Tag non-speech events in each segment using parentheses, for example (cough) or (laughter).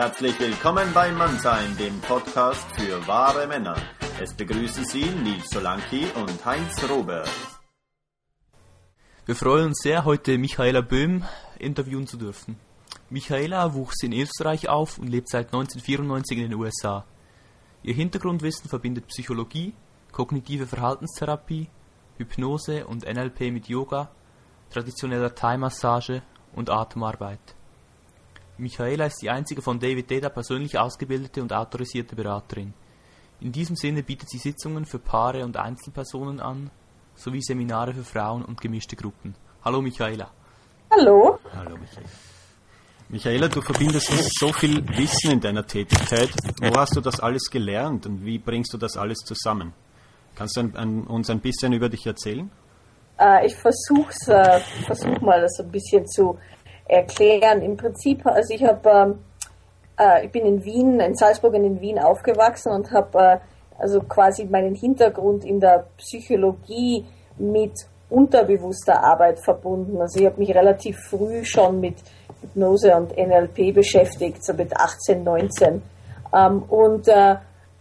Herzlich willkommen bei Mannsein, dem Podcast für wahre Männer. Es begrüßen Sie Nils Solanki und Heinz Robert. Wir freuen uns sehr, heute Michaela Böhm interviewen zu dürfen. Michaela wuchs in Österreich auf und lebt seit 1994 in den USA. Ihr Hintergrundwissen verbindet Psychologie, kognitive Verhaltenstherapie, Hypnose und NLP mit Yoga, traditioneller Thai-Massage und Atemarbeit. Michaela ist die einzige von David Deda persönlich ausgebildete und autorisierte Beraterin. In diesem Sinne bietet sie Sitzungen für Paare und Einzelpersonen an, sowie Seminare für Frauen und gemischte Gruppen. Hallo Michaela. Hallo. Hallo Michaela. Michaela, du verbindest so viel Wissen in deiner Tätigkeit. Wo hast du das alles gelernt und wie bringst du das alles zusammen? Kannst du ein, ein, uns ein bisschen über dich erzählen? Äh, ich versuche äh, versuch mal, das ein bisschen zu erklären. Im Prinzip, also ich habe, ähm, äh, ich bin in Wien, in Salzburg und in Wien aufgewachsen und habe äh, also quasi meinen Hintergrund in der Psychologie mit unterbewusster Arbeit verbunden. Also ich habe mich relativ früh schon mit Hypnose und NLP beschäftigt, so mit 18, 19. Ähm, und äh,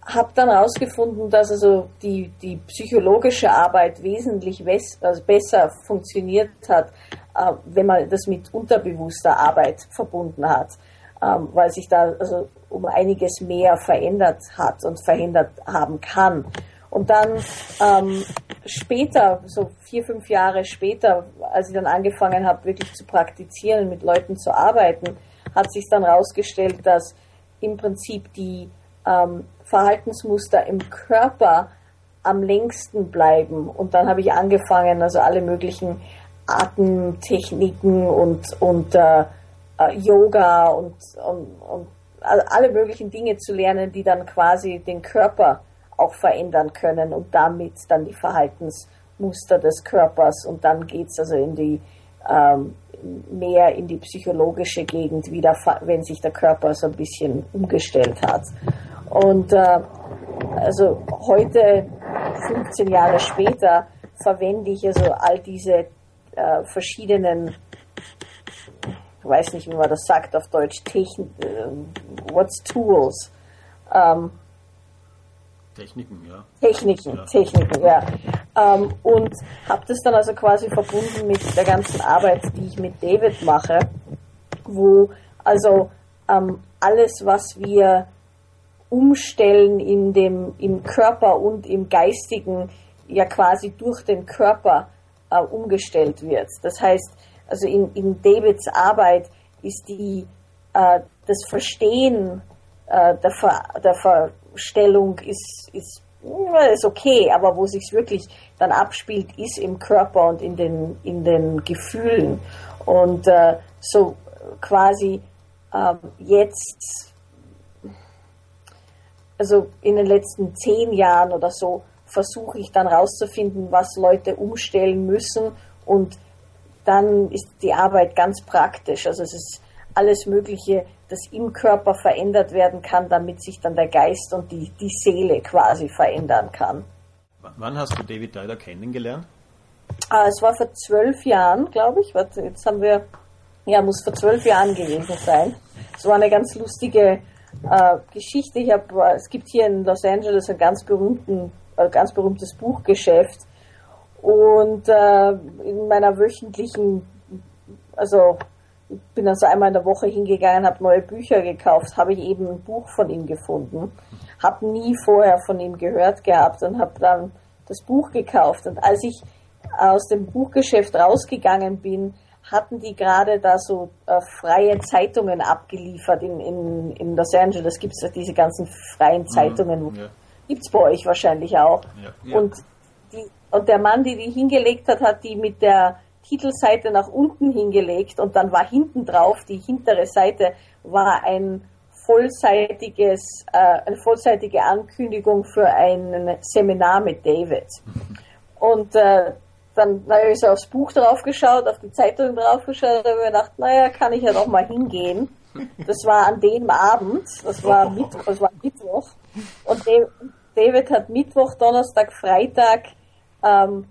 habe dann herausgefunden, dass also die, die psychologische Arbeit wesentlich also besser funktioniert hat, wenn man das mit unterbewusster Arbeit verbunden hat, ähm, weil sich da also um einiges mehr verändert hat und verändert haben kann. Und dann ähm, später, so vier, fünf Jahre später, als ich dann angefangen habe, wirklich zu praktizieren, mit Leuten zu arbeiten, hat sich dann herausgestellt, dass im Prinzip die ähm, Verhaltensmuster im Körper am längsten bleiben. Und dann habe ich angefangen, also alle möglichen Atemtechniken und, und äh, äh, Yoga und, und, und alle möglichen Dinge zu lernen, die dann quasi den Körper auch verändern können und damit dann die Verhaltensmuster des Körpers und dann geht es also in die ähm, mehr in die psychologische Gegend wieder, wenn sich der Körper so ein bisschen umgestellt hat. Und äh, also heute, 15 Jahre später, verwende ich also all diese äh, verschiedenen, ich weiß nicht, wie man das sagt auf Deutsch, Techn äh, what's tools? Ähm, Techniken, ja. Techniken, ja. Techniken, ja. Ähm, und habe das dann also quasi verbunden mit der ganzen Arbeit, die ich mit David mache, wo also ähm, alles, was wir umstellen in dem, im Körper und im Geistigen, ja quasi durch den Körper äh, umgestellt wird. Das heißt, also in, in Davids Arbeit ist die, äh, das Verstehen äh, der, Ver, der Verstellung ist, ist, ist okay, aber wo sich wirklich dann abspielt, ist im Körper und in den, in den Gefühlen. Und äh, so quasi ähm, jetzt, also in den letzten zehn Jahren oder so, versuche ich dann rauszufinden, was Leute umstellen müssen und dann ist die Arbeit ganz praktisch. Also es ist alles Mögliche, das im Körper verändert werden kann, damit sich dann der Geist und die, die Seele quasi verändern kann. Wann hast du David Dyder kennengelernt? Ah, es war vor zwölf Jahren, glaube ich. Warte, jetzt haben wir, ja, muss vor zwölf Jahren gewesen sein. Es war eine ganz lustige äh, Geschichte. Ich hab, es gibt hier in Los Angeles einen ganz berühmten ein ganz berühmtes Buchgeschäft. Und äh, in meiner wöchentlichen, also ich bin also einmal in der Woche hingegangen, habe neue Bücher gekauft, habe ich eben ein Buch von ihm gefunden, habe nie vorher von ihm gehört gehabt und habe dann das Buch gekauft. Und als ich aus dem Buchgeschäft rausgegangen bin, hatten die gerade da so äh, freie Zeitungen abgeliefert in, in, in Los Angeles. Gibt es ja diese ganzen freien mhm, Zeitungen, mhm, ja. Gibt es bei euch wahrscheinlich auch. Ja, ja. Und, die, und der Mann, der die hingelegt hat, hat die mit der Titelseite nach unten hingelegt und dann war hinten drauf, die hintere Seite war ein vollseitiges, äh, eine vollseitige Ankündigung für ein Seminar mit David. Und äh, dann habe ich so aufs Buch drauf geschaut, auf die Zeitung drauf geschaut und habe mir gedacht, naja, kann ich ja doch mal hingehen. Das war an dem Abend, das war Mittwoch, das war Mittwoch. Und David hat Mittwoch, Donnerstag, Freitag ähm,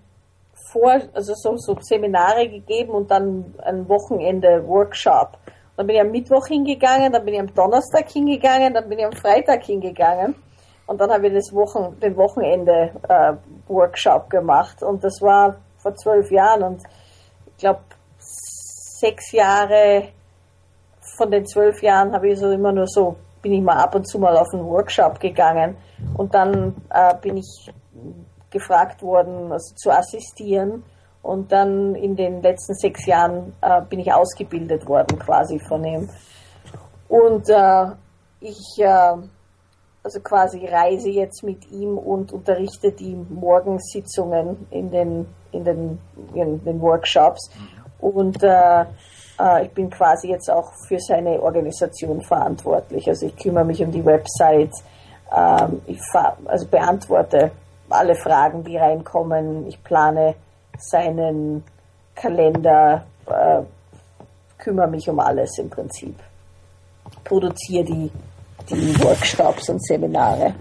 vor, also so, so Seminare gegeben und dann ein Wochenende Workshop. Dann bin ich am Mittwoch hingegangen, dann bin ich am Donnerstag hingegangen, dann bin ich am Freitag hingegangen. Und dann habe ich das Wochen, den Wochenende äh, Workshop gemacht. Und das war vor zwölf Jahren. Und ich glaube, sechs Jahre von den zwölf Jahren habe ich so immer nur so, bin ich mal ab und zu mal auf einen Workshop gegangen. Und dann äh, bin ich gefragt worden, also zu assistieren. Und dann in den letzten sechs Jahren äh, bin ich ausgebildet worden quasi von ihm. Und äh, ich äh, also quasi reise jetzt mit ihm und unterrichte die Morgensitzungen in den, in den, in den Workshops. Und äh, ich bin quasi jetzt auch für seine Organisation verantwortlich. Also ich kümmere mich um die Website, ähm, ich also beantworte alle Fragen, die reinkommen. Ich plane seinen Kalender, äh, kümmere mich um alles im Prinzip. Produziere die, die Workshops und Seminare.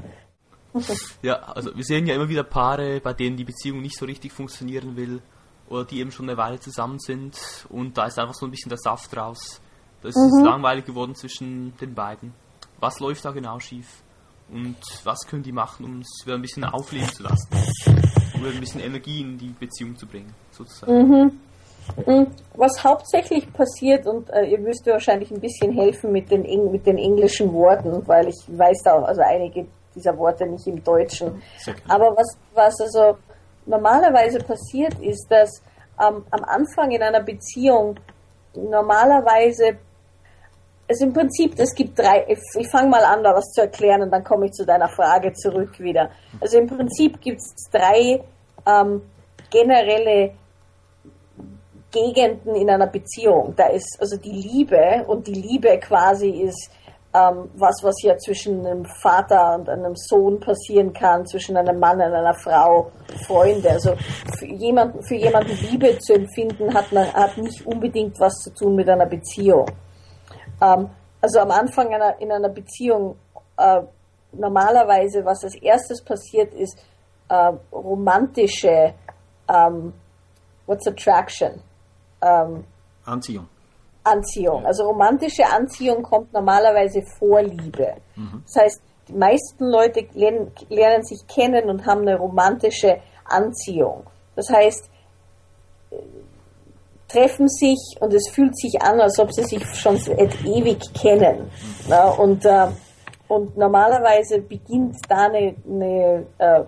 Ja, also wir sehen ja immer wieder Paare, bei denen die Beziehung nicht so richtig funktionieren will oder die eben schon eine Weile zusammen sind und da ist einfach so ein bisschen der Saft raus. Da ist mhm. es langweilig geworden zwischen den beiden. Was läuft da genau schief? Und was können die machen, um es wieder ein bisschen aufleben zu lassen? Um ein bisschen Energie in die Beziehung zu bringen, sozusagen. Mhm. mhm. Was hauptsächlich passiert, und äh, ihr müsst mir wahrscheinlich ein bisschen helfen mit den, mit den englischen Worten, weil ich weiß da auch also einige dieser Worte nicht im Deutschen. Aber was, was also normalerweise passiert ist, dass ähm, am Anfang in einer Beziehung normalerweise also im Prinzip, es gibt drei, ich, ich fange mal an, da was zu erklären und dann komme ich zu deiner Frage zurück wieder. Also im Prinzip gibt es drei ähm, generelle Gegenden in einer Beziehung. Da ist also die Liebe und die Liebe quasi ist ähm, was, was ja zwischen einem Vater und einem Sohn passieren kann, zwischen einem Mann und einer Frau, Freunde. Also für jemanden, für jemanden Liebe zu empfinden, hat, man, hat nicht unbedingt was zu tun mit einer Beziehung. Ähm, also am Anfang einer, in einer Beziehung äh, normalerweise, was als erstes passiert, ist äh, romantische ähm, What's Attraction? Ähm, Anziehung. Anziehung. Also romantische Anziehung kommt normalerweise vor Liebe. Mhm. Das heißt, die meisten Leute lernen, lernen, sich kennen und haben eine romantische Anziehung. Das heißt, treffen sich und es fühlt sich an, als ob sie sich schon seit ewig kennen. Ja, und, äh, und normalerweise beginnt da eine, eine äh,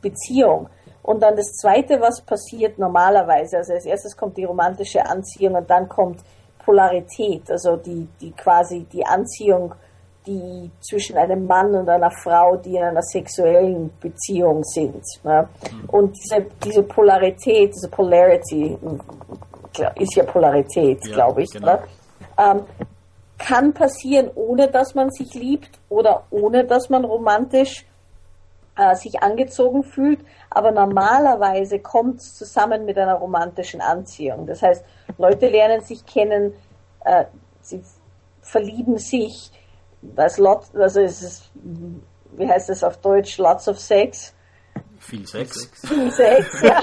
Beziehung. Und dann das Zweite, was passiert normalerweise, also als erstes kommt die romantische Anziehung und dann kommt Polarität, also die, die quasi die Anziehung, die zwischen einem Mann und einer Frau, die in einer sexuellen Beziehung sind. Ne? Und diese, diese Polarität, diese Polarity, ist ja Polarität, ja, glaube ich, genau. ne? ähm, kann passieren, ohne dass man sich liebt oder ohne dass man romantisch äh, sich angezogen fühlt, aber normalerweise kommt es zusammen mit einer romantischen Anziehung. Das heißt, Leute lernen sich kennen, äh, sie verlieben sich, das lot, also es ist, wie heißt das auf Deutsch, lots of sex. Viel Sex. Viel Sex, (laughs) ja.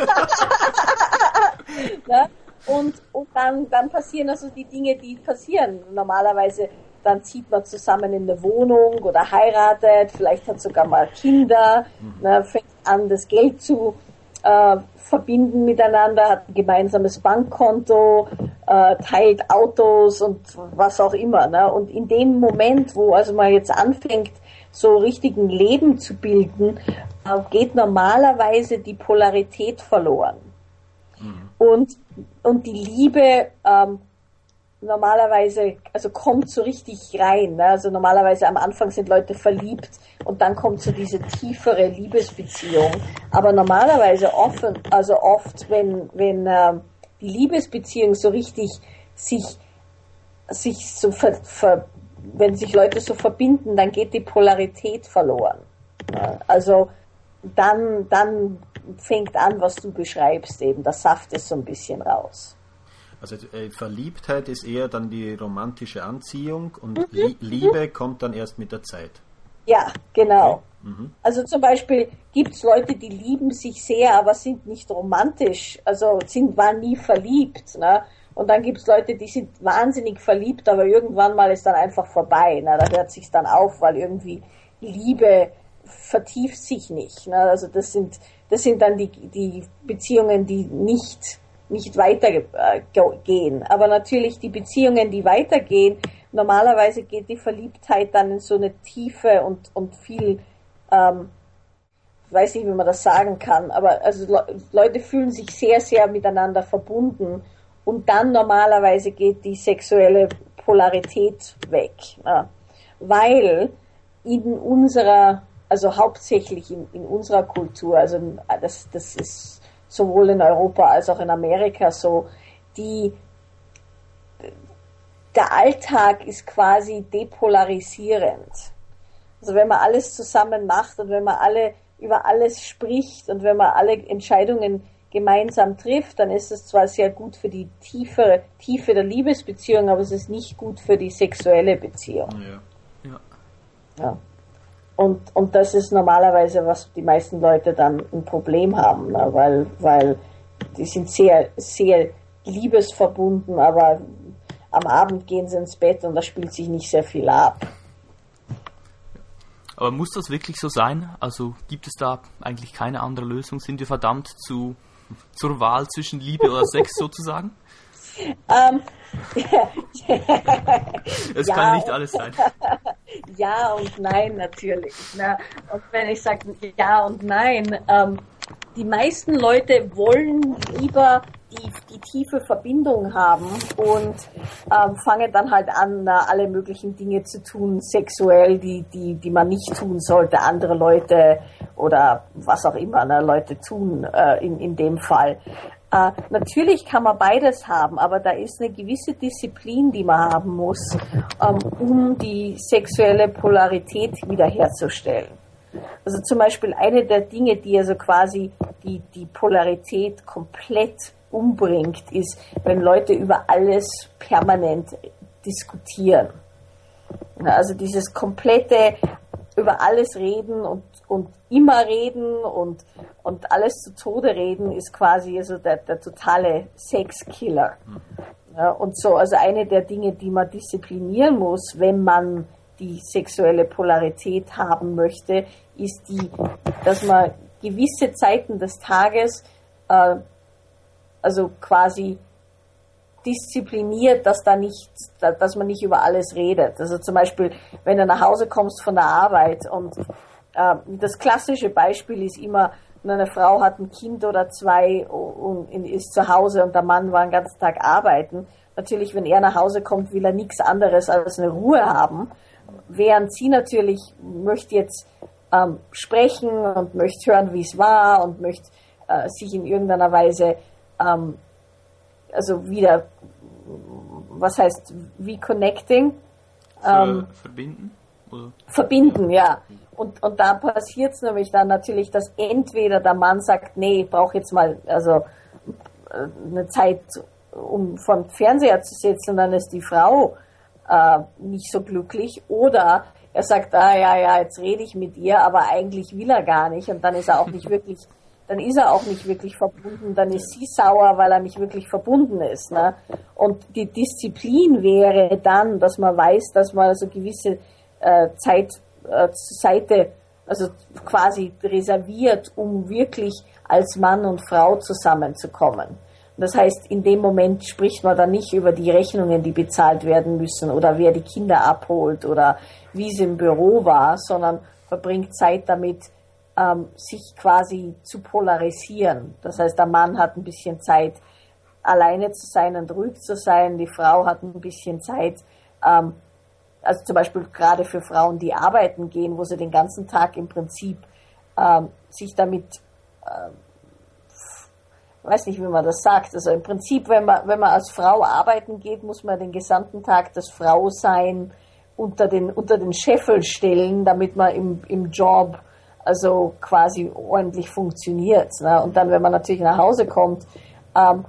ja. Und, und dann, dann passieren also die Dinge, die passieren. Normalerweise dann zieht man zusammen in eine Wohnung oder heiratet, vielleicht hat sogar mal Kinder, mhm. ne, fängt an, das Geld zu äh, verbinden miteinander, hat ein gemeinsames Bankkonto, äh, teilt Autos und was auch immer. Ne? Und in dem Moment, wo also man jetzt anfängt, so richtigen Leben zu bilden, äh, geht normalerweise die Polarität verloren. Mhm. Und, und die Liebe ähm, normalerweise, also kommt so richtig rein. Ne? Also normalerweise am Anfang sind Leute verliebt und dann kommt so diese tiefere Liebesbeziehung. Aber normalerweise offen, also oft, wenn, wenn äh, die Liebesbeziehung so richtig sich, sich so ver, ver, wenn sich Leute so verbinden, dann geht die Polarität verloren. Ja? Also dann, dann fängt an, was du beschreibst eben. Der Saft ist so ein bisschen raus. Also äh, Verliebtheit ist eher dann die romantische Anziehung und mhm. Liebe kommt dann erst mit der Zeit. Ja, genau. Okay. Mhm. Also zum Beispiel gibt es Leute, die lieben sich sehr, aber sind nicht romantisch, also sind, waren nie verliebt. Ne? Und dann gibt es Leute, die sind wahnsinnig verliebt, aber irgendwann mal ist dann einfach vorbei. Na, da hört sich dann auf, weil irgendwie Liebe vertieft sich nicht. Na, also das sind, das sind dann die, die Beziehungen, die nicht, nicht weitergehen. Aber natürlich die Beziehungen, die weitergehen, normalerweise geht die Verliebtheit dann in so eine Tiefe und, und viel, ähm, weiß nicht, wie man das sagen kann, aber also Leute fühlen sich sehr, sehr miteinander verbunden und dann normalerweise geht die sexuelle Polarität weg, ja. weil in unserer, also hauptsächlich in, in unserer Kultur, also das, das ist sowohl in Europa als auch in Amerika so, die der Alltag ist quasi depolarisierend. Also wenn man alles zusammen macht und wenn man alle über alles spricht und wenn man alle Entscheidungen gemeinsam trifft, dann ist es zwar sehr gut für die tiefe, Tiefe der Liebesbeziehung, aber es ist nicht gut für die sexuelle Beziehung. Ja. ja. ja. Und, und das ist normalerweise, was die meisten Leute dann ein Problem haben, ne? weil, weil die sind sehr, sehr liebesverbunden, aber am Abend gehen sie ins Bett und da spielt sich nicht sehr viel ab. Aber muss das wirklich so sein? Also gibt es da eigentlich keine andere Lösung? Sind wir verdammt zu, zur Wahl zwischen Liebe oder Sex (laughs) sozusagen? Ähm, (laughs) es ja, kann nicht alles sein. (laughs) ja und nein natürlich. Ne? Und wenn ich sage ja und nein, ähm, die meisten Leute wollen lieber die, die tiefe Verbindung haben und ähm, fangen dann halt an, na, alle möglichen Dinge zu tun, sexuell, die, die, die man nicht tun sollte, andere Leute oder was auch immer ne, Leute tun äh, in, in dem Fall. Äh, natürlich kann man beides haben, aber da ist eine gewisse Disziplin, die man haben muss, ähm, um die sexuelle Polarität wiederherzustellen. Also zum Beispiel eine der Dinge, die also quasi die, die Polarität komplett umbringt, ist, wenn Leute über alles permanent diskutieren. Also dieses komplette über alles reden und, und immer reden und, und alles zu Tode reden ist quasi also der, der totale Sexkiller. Ja, und so, also eine der Dinge, die man disziplinieren muss, wenn man die sexuelle Polarität haben möchte, ist die, dass man gewisse Zeiten des Tages äh, also quasi diszipliniert, dass da nicht, dass man nicht über alles redet. Also zum Beispiel, wenn du nach Hause kommst von der Arbeit und das klassische Beispiel ist immer, eine Frau hat ein Kind oder zwei und ist zu Hause und der Mann war den ganzen Tag arbeiten. Natürlich, wenn er nach Hause kommt, will er nichts anderes als eine Ruhe haben. Während sie natürlich möchte jetzt ähm, sprechen und möchte hören, wie es war und möchte äh, sich in irgendeiner Weise ähm, also wieder, was heißt reconnecting? Ähm, verbinden? Oder? Verbinden, ja. Und, und da passiert es nämlich dann natürlich, dass entweder der Mann sagt, nee, ich brauche jetzt mal also äh, eine Zeit, um vom Fernseher zu sitzen, und dann ist die Frau äh, nicht so glücklich, oder er sagt, ah ja, ja, jetzt rede ich mit ihr, aber eigentlich will er gar nicht und dann ist er auch nicht (laughs) wirklich dann ist er auch nicht wirklich verbunden, dann ist sie sauer, weil er nicht wirklich verbunden ist. Ne? Und die Disziplin wäre dann, dass man weiß, dass man also gewisse äh, Zeit äh, Seite, also quasi reserviert, um wirklich als Mann und Frau zusammenzukommen. Das heißt, in dem Moment spricht man dann nicht über die Rechnungen, die bezahlt werden müssen oder wer die Kinder abholt oder wie es im Büro war, sondern verbringt Zeit damit, ähm, sich quasi zu polarisieren. Das heißt, der Mann hat ein bisschen Zeit, alleine zu sein und ruhig zu sein. Die Frau hat ein bisschen Zeit, ähm, also zum Beispiel gerade für Frauen, die arbeiten gehen, wo sie den ganzen Tag im Prinzip ähm, sich damit, äh, weiß nicht, wie man das sagt. Also im Prinzip, wenn man, wenn man als Frau arbeiten geht, muss man den gesamten Tag das Frausein unter den, unter den Scheffel stellen, damit man im, im Job also quasi ordentlich funktioniert. Ne? Und dann, wenn man natürlich nach Hause kommt, ähm,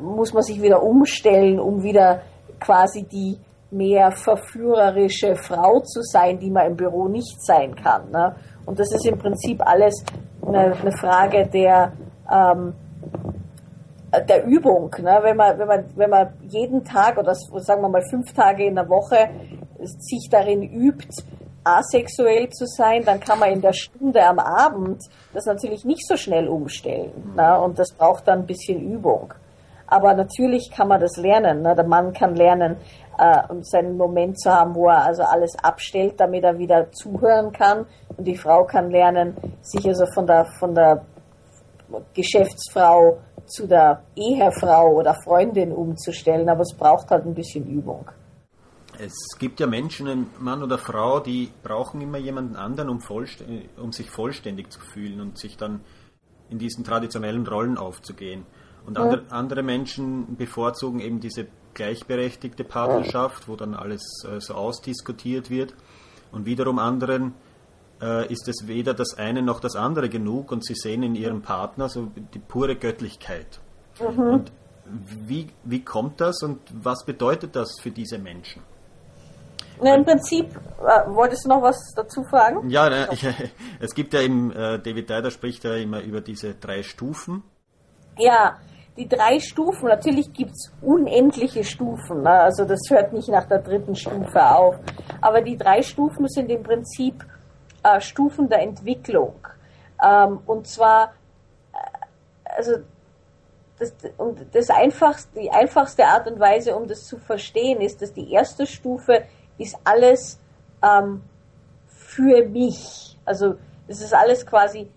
muss man sich wieder umstellen, um wieder quasi die mehr verführerische Frau zu sein, die man im Büro nicht sein kann. Ne? Und das ist im Prinzip alles eine, eine Frage der, ähm, der Übung. Ne? Wenn, man, wenn, man, wenn man jeden Tag oder sagen wir mal fünf Tage in der Woche sich darin übt, asexuell zu sein, dann kann man in der Stunde am Abend das natürlich nicht so schnell umstellen. Ne? Und das braucht dann ein bisschen Übung. Aber natürlich kann man das lernen. Ne? Der Mann kann lernen, äh, seinen Moment zu haben, wo er also alles abstellt, damit er wieder zuhören kann. Und die Frau kann lernen, sich also von der, von der Geschäftsfrau zu der Ehefrau oder Freundin umzustellen. Aber es braucht halt ein bisschen Übung. Es gibt ja Menschen, ein Mann oder Frau, die brauchen immer jemanden anderen, um, um sich vollständig zu fühlen und sich dann in diesen traditionellen Rollen aufzugehen. Und ja. andere, andere, Menschen bevorzugen eben diese gleichberechtigte Partnerschaft, wo dann alles äh, so ausdiskutiert wird. Und wiederum anderen äh, ist es weder das eine noch das andere genug und sie sehen in ihrem Partner so die pure Göttlichkeit. Mhm. Und wie, wie kommt das und was bedeutet das für diese Menschen? Na, Im Prinzip, äh, wolltest du noch was dazu fragen? Ja, ne, ich, (laughs) es gibt ja im, äh, David Dyer spricht ja immer über diese drei Stufen. Ja, die drei Stufen, natürlich gibt es unendliche Stufen, ne? also das hört nicht nach der dritten Stufe auf, aber die drei Stufen sind im Prinzip äh, Stufen der Entwicklung. Ähm, und zwar, äh, also das, und das einfachste, die einfachste Art und Weise, um das zu verstehen, ist, dass die erste Stufe ist alles ähm, für mich. Also es ist alles quasi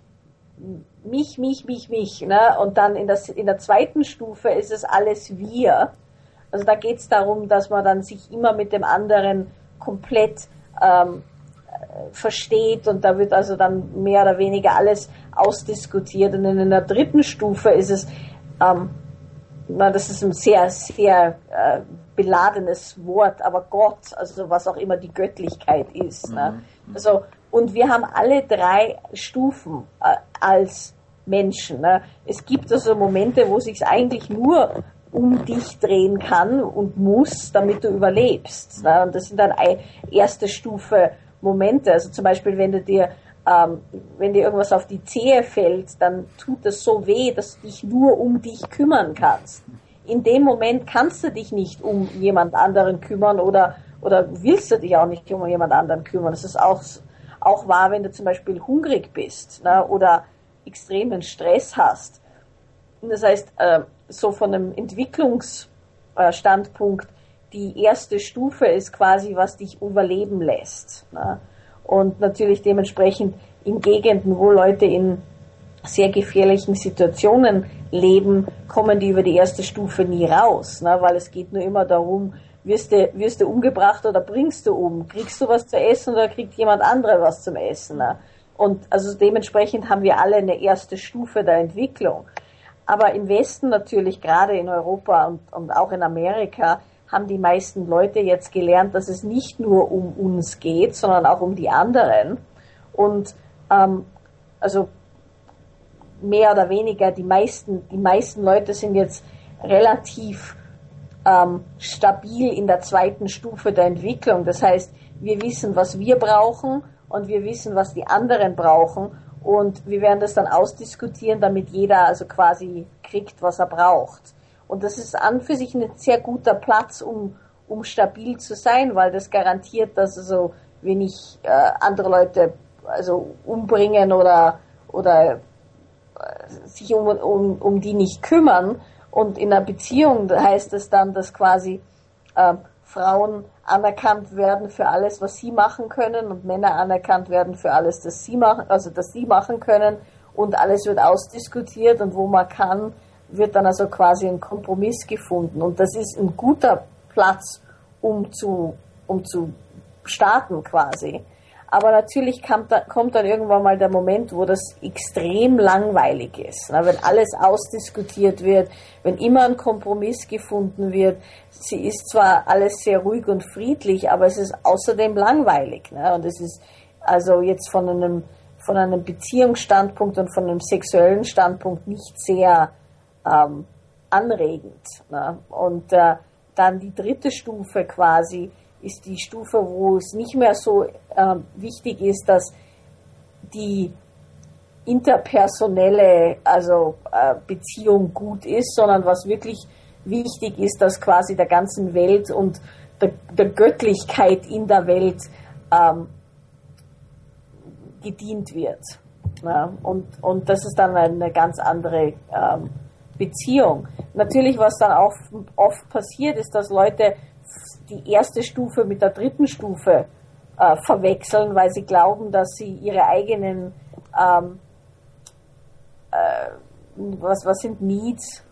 mich, mich, mich, mich. Ne? Und dann in, das, in der zweiten Stufe ist es alles wir. Also da geht es darum, dass man dann sich immer mit dem anderen komplett ähm, versteht und da wird also dann mehr oder weniger alles ausdiskutiert. Und in der dritten Stufe ist es, ähm, na, das ist ein sehr, sehr äh, beladenes Wort, aber Gott, also was auch immer die Göttlichkeit ist. Ne? Mhm. Also, und wir haben alle drei Stufen äh, als Menschen. Ne? Es gibt also Momente, wo sich eigentlich nur um dich drehen kann und muss, damit du überlebst. Ne? Und das sind dann erste Stufe Momente. Also zum Beispiel, wenn du dir ähm, wenn dir irgendwas auf die Zehe fällt, dann tut das so weh, dass du dich nur um dich kümmern kannst in dem Moment kannst du dich nicht um jemand anderen kümmern oder, oder willst du dich auch nicht um jemand anderen kümmern. Das ist auch, auch wahr, wenn du zum Beispiel hungrig bist ne, oder extremen Stress hast. Und das heißt, äh, so von einem Entwicklungsstandpunkt, die erste Stufe ist quasi, was dich überleben lässt. Ne? Und natürlich dementsprechend in Gegenden, wo Leute in sehr gefährlichen Situationen leben, kommen die über die erste Stufe nie raus, ne? weil es geht nur immer darum, wirst du, wirst du umgebracht oder bringst du um? Kriegst du was zu essen oder kriegt jemand andere was zum Essen? Ne? Und also dementsprechend haben wir alle eine erste Stufe der Entwicklung. Aber im Westen natürlich, gerade in Europa und, und auch in Amerika, haben die meisten Leute jetzt gelernt, dass es nicht nur um uns geht, sondern auch um die anderen. Und ähm, also mehr oder weniger die meisten, die meisten Leute sind jetzt relativ ähm, stabil in der zweiten Stufe der Entwicklung. Das heißt, wir wissen, was wir brauchen und wir wissen, was die anderen brauchen und wir werden das dann ausdiskutieren, damit jeder also quasi kriegt, was er braucht. Und das ist an für sich ein sehr guter Platz, um, um stabil zu sein, weil das garantiert, dass also wenig äh, andere Leute also umbringen oder oder sich um, um, um die nicht kümmern. Und in einer Beziehung heißt es dann, dass quasi äh, Frauen anerkannt werden für alles, was sie machen können und Männer anerkannt werden für alles, das sie machen, also das sie machen können und alles wird ausdiskutiert und wo man kann, wird dann also quasi ein Kompromiss gefunden und das ist ein guter Platz, um zu, um zu starten quasi. Aber natürlich kommt, da, kommt dann irgendwann mal der Moment, wo das extrem langweilig ist. Ne? Wenn alles ausdiskutiert wird, wenn immer ein Kompromiss gefunden wird. Sie ist zwar alles sehr ruhig und friedlich, aber es ist außerdem langweilig. Ne? Und es ist also jetzt von einem, von einem Beziehungsstandpunkt und von einem sexuellen Standpunkt nicht sehr ähm, anregend. Ne? Und äh, dann die dritte Stufe quasi ist die Stufe, wo es nicht mehr so äh, wichtig ist, dass die interpersonelle, also äh, Beziehung gut ist, sondern was wirklich wichtig ist, dass quasi der ganzen Welt und der, der Göttlichkeit in der Welt ähm, gedient wird. Ja, und, und das ist dann eine ganz andere ähm, Beziehung. Natürlich, was dann auch oft passiert, ist, dass Leute die erste Stufe mit der dritten Stufe äh, verwechseln, weil sie glauben, dass sie ihre eigenen ähm, äh, was, was sind Needs?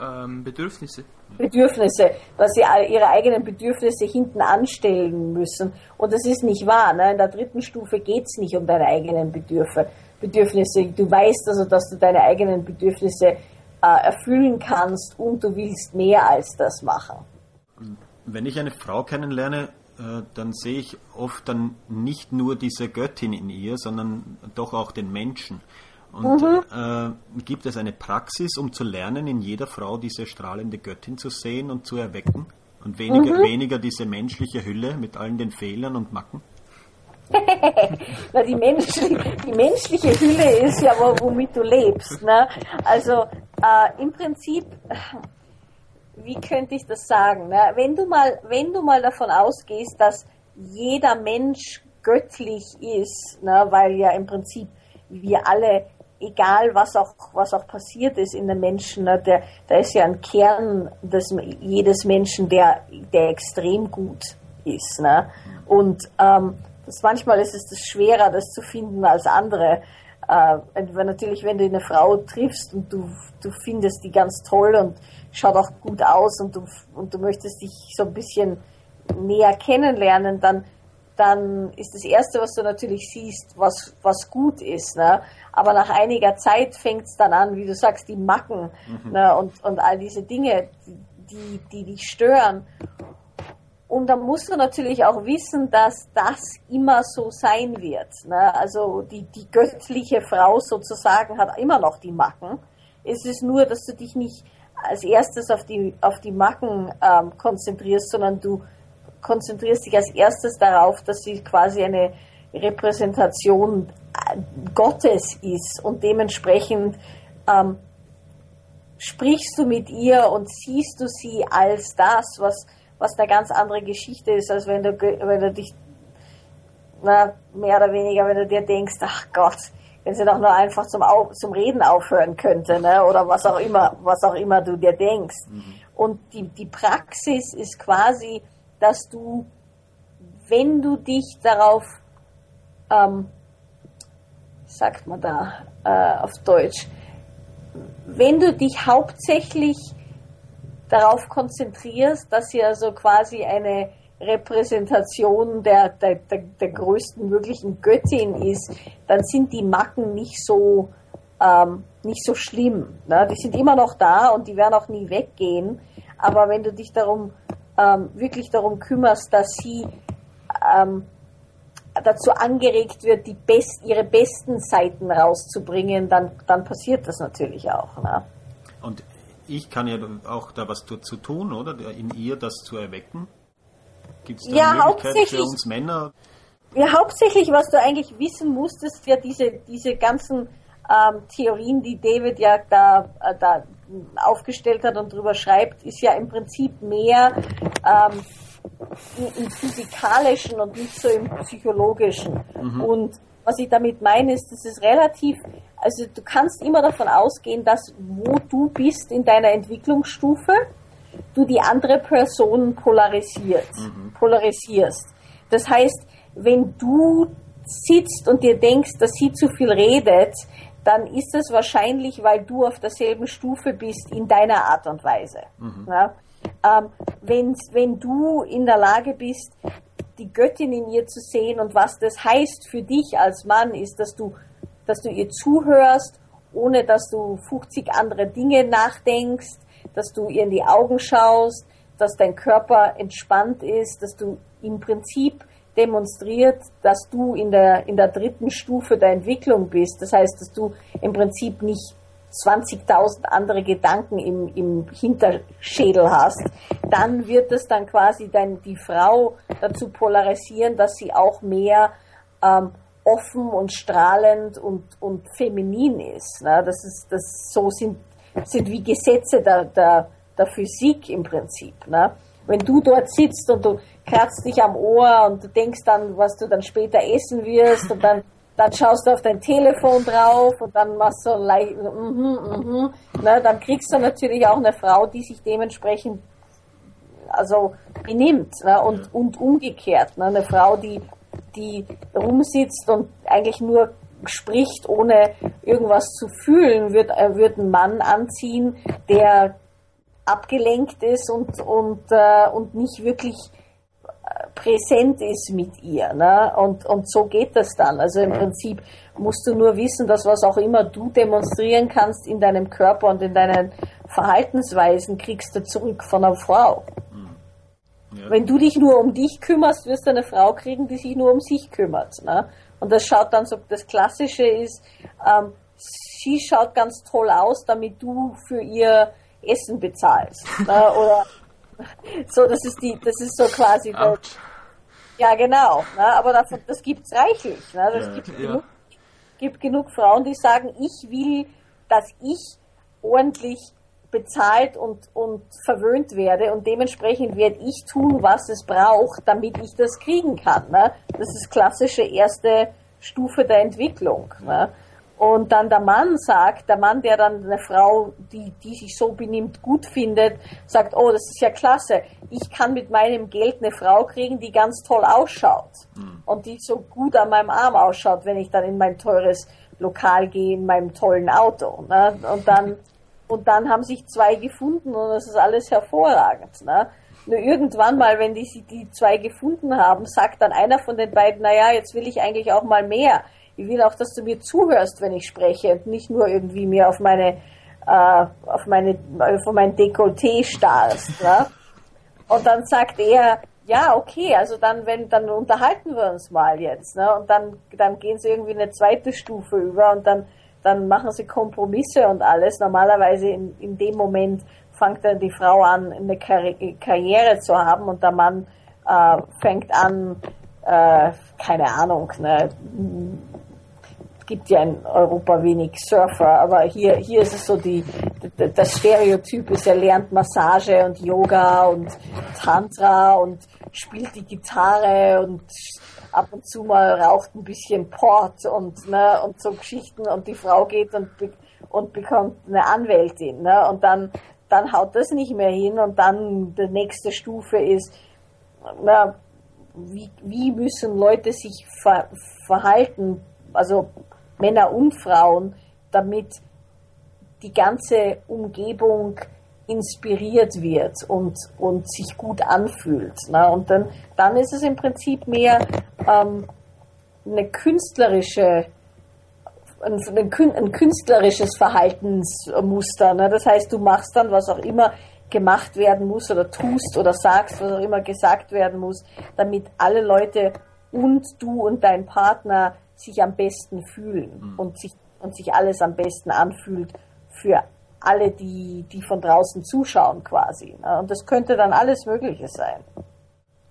Ähm, Bedürfnisse. Bedürfnisse, dass sie ihre eigenen Bedürfnisse hinten anstellen müssen. Und das ist nicht wahr. Ne? In der dritten Stufe geht es nicht um deine eigenen Bedürfe, Bedürfnisse. Du weißt also, dass du deine eigenen Bedürfnisse äh, erfüllen kannst und du willst mehr als das machen. Wenn ich eine Frau kennenlerne, äh, dann sehe ich oft dann nicht nur diese Göttin in ihr, sondern doch auch den Menschen. Und mhm. äh, gibt es eine Praxis, um zu lernen, in jeder Frau diese strahlende Göttin zu sehen und zu erwecken? Und weniger, mhm. weniger diese menschliche Hülle mit allen den Fehlern und Macken? (laughs) Na, die, menschliche, die menschliche Hülle ist ja, womit du lebst. Ne? Also äh, im Prinzip, wie könnte ich das sagen? Ne? Wenn, du mal, wenn du mal davon ausgehst, dass jeder Mensch göttlich ist, ne? weil ja im Prinzip wir alle egal was auch, was auch passiert ist in den Menschen, ne, der, da ist ja ein Kern des, jedes Menschen, der, der extrem gut ist. Ne? Und ähm, das, manchmal ist es das schwerer, das zu finden als andere. Äh, natürlich, wenn du eine Frau triffst und du, du findest die ganz toll und schaut auch gut aus und du, und du möchtest dich so ein bisschen näher kennenlernen, dann dann ist das Erste, was du natürlich siehst, was, was gut ist. Ne? Aber nach einiger Zeit fängt es dann an, wie du sagst, die Macken mhm. ne? und, und all diese Dinge, die, die dich stören. Und dann musst du natürlich auch wissen, dass das immer so sein wird. Ne? Also die, die göttliche Frau sozusagen hat immer noch die Macken. Es ist nur, dass du dich nicht als erstes auf die, auf die Macken ähm, konzentrierst, sondern du konzentrierst dich als erstes darauf, dass sie quasi eine Repräsentation Gottes ist und dementsprechend ähm, sprichst du mit ihr und siehst du sie als das, was, was eine ganz andere Geschichte ist, als wenn du, wenn du dich, na, mehr oder weniger, wenn du dir denkst, ach Gott, wenn sie doch nur einfach zum, Au zum Reden aufhören könnte, ne? oder was auch immer, was auch immer du dir denkst. Mhm. Und die, die Praxis ist quasi, dass du, wenn du dich darauf, ähm, sagt man da äh, auf Deutsch, wenn du dich hauptsächlich darauf konzentrierst, dass sie also quasi eine Repräsentation der, der, der, der größten möglichen Göttin ist, dann sind die Macken nicht so, ähm, nicht so schlimm. Ne? Die sind immer noch da und die werden auch nie weggehen. Aber wenn du dich darum ähm, wirklich darum kümmerst, dass sie ähm, dazu angeregt wird, die best, ihre besten Seiten rauszubringen, dann, dann passiert das natürlich auch. Ne? Und ich kann ja auch da was dazu tun, oder? In ihr das zu erwecken. Gibt es da ja, eine Möglichkeit für uns Männer? Ja, hauptsächlich, was du eigentlich wissen musstest, ja diese, diese ganzen ähm, Theorien, die David ja da, äh, da aufgestellt hat und drüber schreibt, ist ja im Prinzip mehr ähm, im, physikalischen und nicht so im psychologischen. Mhm. Und was ich damit meine, ist, dass es relativ, also du kannst immer davon ausgehen, dass wo du bist in deiner Entwicklungsstufe, du die andere Person polarisierst. Mhm. polarisierst. Das heißt, wenn du sitzt und dir denkst, dass sie zu viel redet, dann ist es wahrscheinlich, weil du auf derselben Stufe bist in deiner Art und Weise. Mhm. Ja? Ähm, wenn du in der Lage bist, die Göttin in ihr zu sehen und was das heißt für dich als Mann, ist, dass du, dass du ihr zuhörst, ohne dass du 50 andere Dinge nachdenkst, dass du ihr in die Augen schaust, dass dein Körper entspannt ist, dass du im Prinzip demonstriert, dass du in der, in der dritten Stufe der Entwicklung bist. Das heißt, dass du im Prinzip nicht 20.000 andere Gedanken im, im Hinterschädel hast, dann wird es dann quasi dann die Frau dazu polarisieren, dass sie auch mehr ähm, offen und strahlend und, und feminin ist. Ne? Das ist, das so sind, sind wie Gesetze der, der, der Physik im Prinzip. Ne? Wenn du dort sitzt und du kratzt dich am Ohr und du denkst dann, was du dann später essen wirst und dann, dann schaust du auf dein Telefon drauf und dann machst du leicht, mhm, mhm, ne? dann kriegst du natürlich auch eine Frau, die sich dementsprechend also benimmt ne? und, und umgekehrt. Ne? Eine Frau, die die rumsitzt und eigentlich nur spricht, ohne irgendwas zu fühlen, wird, äh, wird einen Mann anziehen, der abgelenkt ist und, und, äh, und nicht wirklich äh, präsent ist mit ihr. Ne? Und, und so geht das dann. Also im Prinzip musst du nur wissen, dass was auch immer du demonstrieren kannst in deinem Körper und in deinen Verhaltensweisen, kriegst du zurück von einer Frau. Ja. Wenn du dich nur um dich kümmerst, wirst du eine Frau kriegen, die sich nur um sich kümmert. Ne? Und das schaut dann so, das Klassische ist, ähm, sie schaut ganz toll aus, damit du für ihr Essen bezahlst. (laughs) ne? Oder so, das ist die, das ist so quasi der, ja genau. Ne? Aber davon, das gibt's reichlich. Ne? Das ja, gibt, ja. Genug, gibt genug Frauen, die sagen, ich will, dass ich ordentlich bezahlt und, und verwöhnt werde und dementsprechend werde ich tun, was es braucht, damit ich das kriegen kann. Ne? Das ist klassische erste Stufe der Entwicklung. Ne? Und dann der Mann sagt, der Mann, der dann eine Frau, die, die sich so benimmt, gut findet, sagt, oh, das ist ja klasse, ich kann mit meinem Geld eine Frau kriegen, die ganz toll ausschaut mhm. und die so gut an meinem Arm ausschaut, wenn ich dann in mein teures Lokal gehe, in meinem tollen Auto. Ne? Und dann und dann haben sich zwei gefunden und das ist alles hervorragend. Ne? Nur irgendwann mal, wenn die, die zwei gefunden haben, sagt dann einer von den beiden, naja, jetzt will ich eigentlich auch mal mehr. Ich will auch, dass du mir zuhörst, wenn ich spreche und nicht nur irgendwie mir auf meine, äh, auf meine, auf mein Dekolleté starrst. Ne? Und dann sagt er, ja, okay, also dann, wenn, dann unterhalten wir uns mal jetzt, ne? Und dann, dann gehen sie irgendwie eine zweite Stufe über und dann dann machen sie Kompromisse und alles. Normalerweise in, in dem Moment fängt dann die Frau an, eine Karri Karriere zu haben und der Mann äh, fängt an, äh, keine Ahnung, ne, gibt ja in Europa wenig Surfer, aber hier, hier ist es so die, das Stereotyp ist, er lernt Massage und Yoga und Tantra und spielt die Gitarre und ab und zu mal raucht ein bisschen Port und, ne, und so Geschichten und die Frau geht und, und bekommt eine Anwältin. Ne, und dann, dann haut das nicht mehr hin und dann die nächste Stufe ist, na, wie, wie müssen Leute sich ver, verhalten, also Männer und Frauen, damit die ganze Umgebung inspiriert wird und, und sich gut anfühlt. Ne? Und dann, dann ist es im Prinzip mehr ähm, eine künstlerische ein, künstlerisches Verhaltensmuster. Ne? Das heißt, du machst dann, was auch immer gemacht werden muss oder tust oder sagst, was auch immer gesagt werden muss, damit alle Leute und du und dein Partner sich am besten fühlen mhm. und, sich, und sich alles am besten anfühlt für alle, die, die von draußen zuschauen quasi. Ne? Und das könnte dann alles Mögliche sein.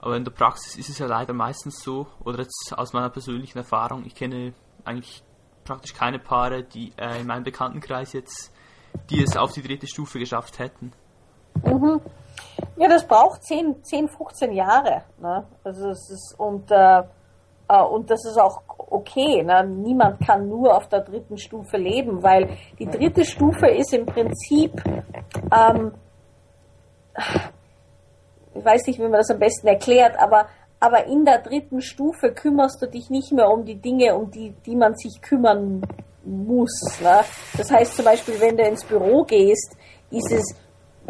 Aber in der Praxis ist es ja leider meistens so, oder jetzt aus meiner persönlichen Erfahrung, ich kenne eigentlich praktisch keine Paare, die äh, in meinem Bekanntenkreis jetzt, die es auf die dritte Stufe geschafft hätten. Mhm. Ja, das braucht 10, 10 15 Jahre. Ne? Also es ist, und, äh, äh, und das ist auch okay. Ne? Niemand kann nur auf der dritten Stufe leben, weil die dritte Stufe ist im Prinzip, ähm, ich weiß nicht, wie man das am besten erklärt, aber, aber in der dritten Stufe kümmerst du dich nicht mehr um die Dinge, um die, die man sich kümmern muss. Ne? Das heißt zum Beispiel, wenn du ins Büro gehst, ist es,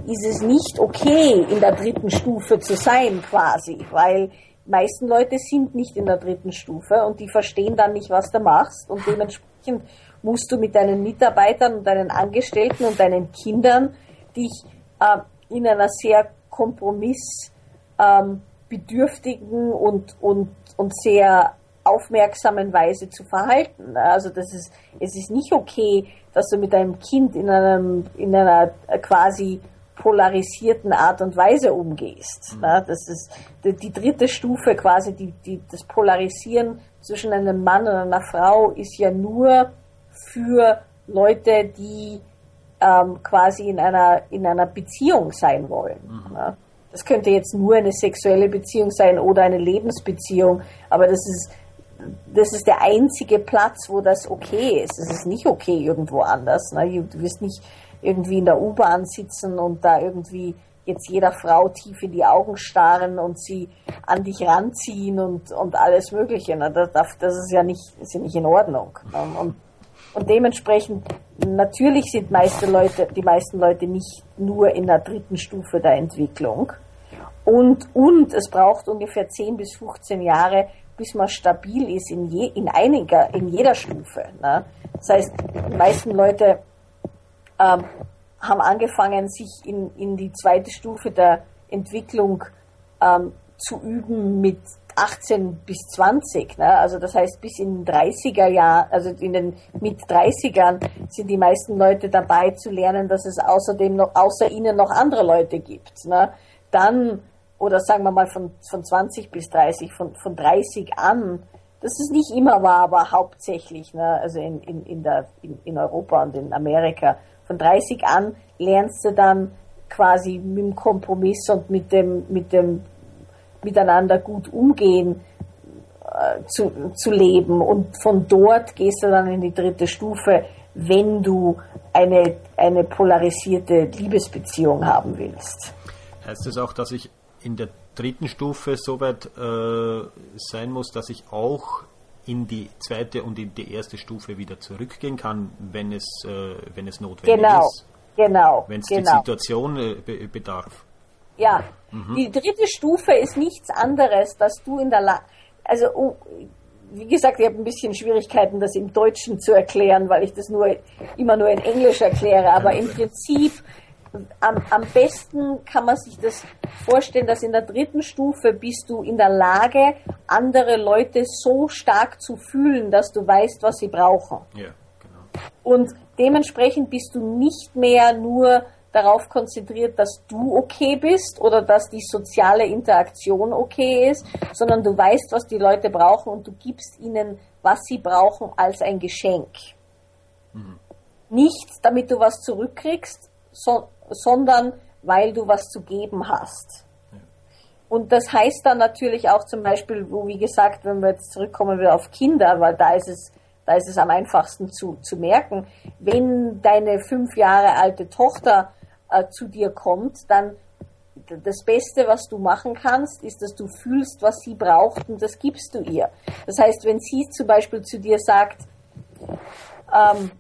ist es nicht okay, in der dritten Stufe zu sein quasi, weil meisten Leute sind nicht in der dritten Stufe und die verstehen dann nicht, was du machst und dementsprechend musst du mit deinen Mitarbeitern und deinen Angestellten und deinen Kindern dich äh, in einer sehr kompromissbedürftigen ähm, und, und, und sehr aufmerksamen Weise zu verhalten. Also das ist, es ist nicht okay, dass du mit deinem Kind in einem, in einer quasi polarisierten Art und Weise umgehst. Mhm. das ist die, die, dritte Stufe quasi, die, die, das Polarisieren zwischen einem Mann und einer Frau ist ja nur für Leute, die ähm, quasi in einer, in einer Beziehung sein wollen. Mhm. Das könnte jetzt nur eine sexuelle Beziehung sein oder eine Lebensbeziehung, aber das ist, das ist der einzige Platz, wo das okay ist. Es ist nicht okay irgendwo anders. Ne? Du wirst nicht irgendwie in der U-Bahn sitzen und da irgendwie jetzt jeder Frau tief in die Augen starren und sie an dich ranziehen und, und alles Mögliche. Ne? Das, das ist ja nicht, ist ja nicht in Ordnung. Ne? (laughs) Und, und dementsprechend, natürlich sind meiste Leute, die meisten Leute nicht nur in der dritten Stufe der Entwicklung. Und, und es braucht ungefähr 10 bis 15 Jahre, bis man stabil ist in, je, in, einiger, in jeder Stufe. Ne? Das heißt, die meisten Leute ähm, haben angefangen, sich in, in die zweite Stufe der Entwicklung ähm, zu üben mit 18 bis 20. Ne? Also das heißt, bis in den 30er Jahren, also in den mit 30ern sind die meisten Leute dabei zu lernen, dass es außerdem noch, außer ihnen noch andere Leute gibt. Ne? Dann, oder sagen wir mal von, von 20 bis 30, von, von 30 an, das ist nicht immer wahr, aber hauptsächlich, ne? also in, in, in, der, in, in Europa und in Amerika, von 30 an lernst du dann quasi mit dem Kompromiss und mit dem, mit dem miteinander gut umgehen äh, zu, zu leben. Und von dort gehst du dann in die dritte Stufe, wenn du eine, eine polarisierte Liebesbeziehung haben willst. Heißt das auch, dass ich in der dritten Stufe so weit äh, sein muss, dass ich auch in die zweite und in die erste Stufe wieder zurückgehen kann, wenn es, äh, wenn es notwendig genau, ist. Genau, Wenn es genau. die Situation äh, be bedarf. Ja, mhm. die dritte Stufe ist nichts anderes, dass du in der Lage, also oh, wie gesagt, ich habe ein bisschen Schwierigkeiten, das im Deutschen zu erklären, weil ich das nur immer nur in Englisch erkläre, aber im Prinzip am, am besten kann man sich das vorstellen, dass in der dritten Stufe bist du in der Lage, andere Leute so stark zu fühlen, dass du weißt, was sie brauchen. Ja, genau. Und dementsprechend bist du nicht mehr nur darauf konzentriert, dass du okay bist oder dass die soziale Interaktion okay ist, sondern du weißt, was die Leute brauchen und du gibst ihnen, was sie brauchen, als ein Geschenk. Mhm. Nicht, damit du was zurückkriegst, so, sondern weil du was zu geben hast. Und das heißt dann natürlich auch zum Beispiel, wo wie gesagt, wenn wir jetzt zurückkommen wir auf Kinder, weil da ist es, da ist es am einfachsten zu, zu merken, wenn deine fünf Jahre alte Tochter äh, zu dir kommt, dann das Beste, was du machen kannst, ist, dass du fühlst, was sie braucht und das gibst du ihr. Das heißt, wenn sie zum Beispiel zu dir sagt, ähm,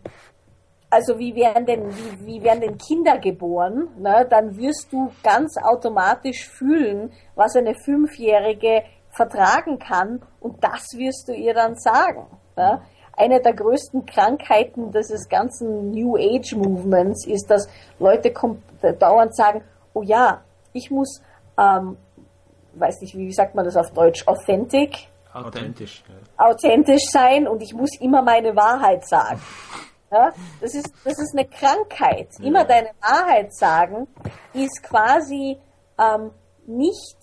also wie werden denn, wie, wie werden denn Kinder geboren, ne, dann wirst du ganz automatisch fühlen, was eine Fünfjährige vertragen kann und das wirst du ihr dann sagen. Ne. Eine der größten Krankheiten dieses ganzen New Age Movements ist, dass Leute dauernd sagen, oh ja, ich muss, ähm, weiß nicht, wie sagt man das auf Deutsch, authentic? Authentisch. Authentisch sein und ich muss immer meine Wahrheit sagen. Ja, das, ist, das ist eine Krankheit. Immer ja. deine Wahrheit sagen ist quasi ähm, nicht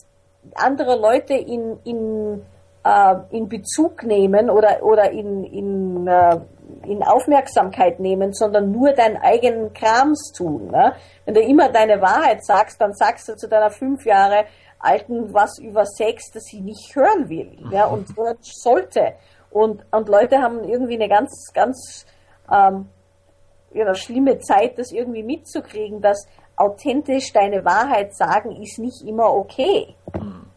andere Leute in, in, äh, in Bezug nehmen oder, oder in, in, äh, in Aufmerksamkeit nehmen, sondern nur deinen eigenen Krams tun. Ne? Wenn du immer deine Wahrheit sagst, dann sagst du zu deiner fünf Jahre Alten was über Sex, das sie nicht hören will ja, und (laughs) sollte. Und, und Leute haben irgendwie eine ganz, ganz ähm, ja, schlimme Zeit, das irgendwie mitzukriegen, dass authentisch deine Wahrheit sagen ist nicht immer okay. Mhm.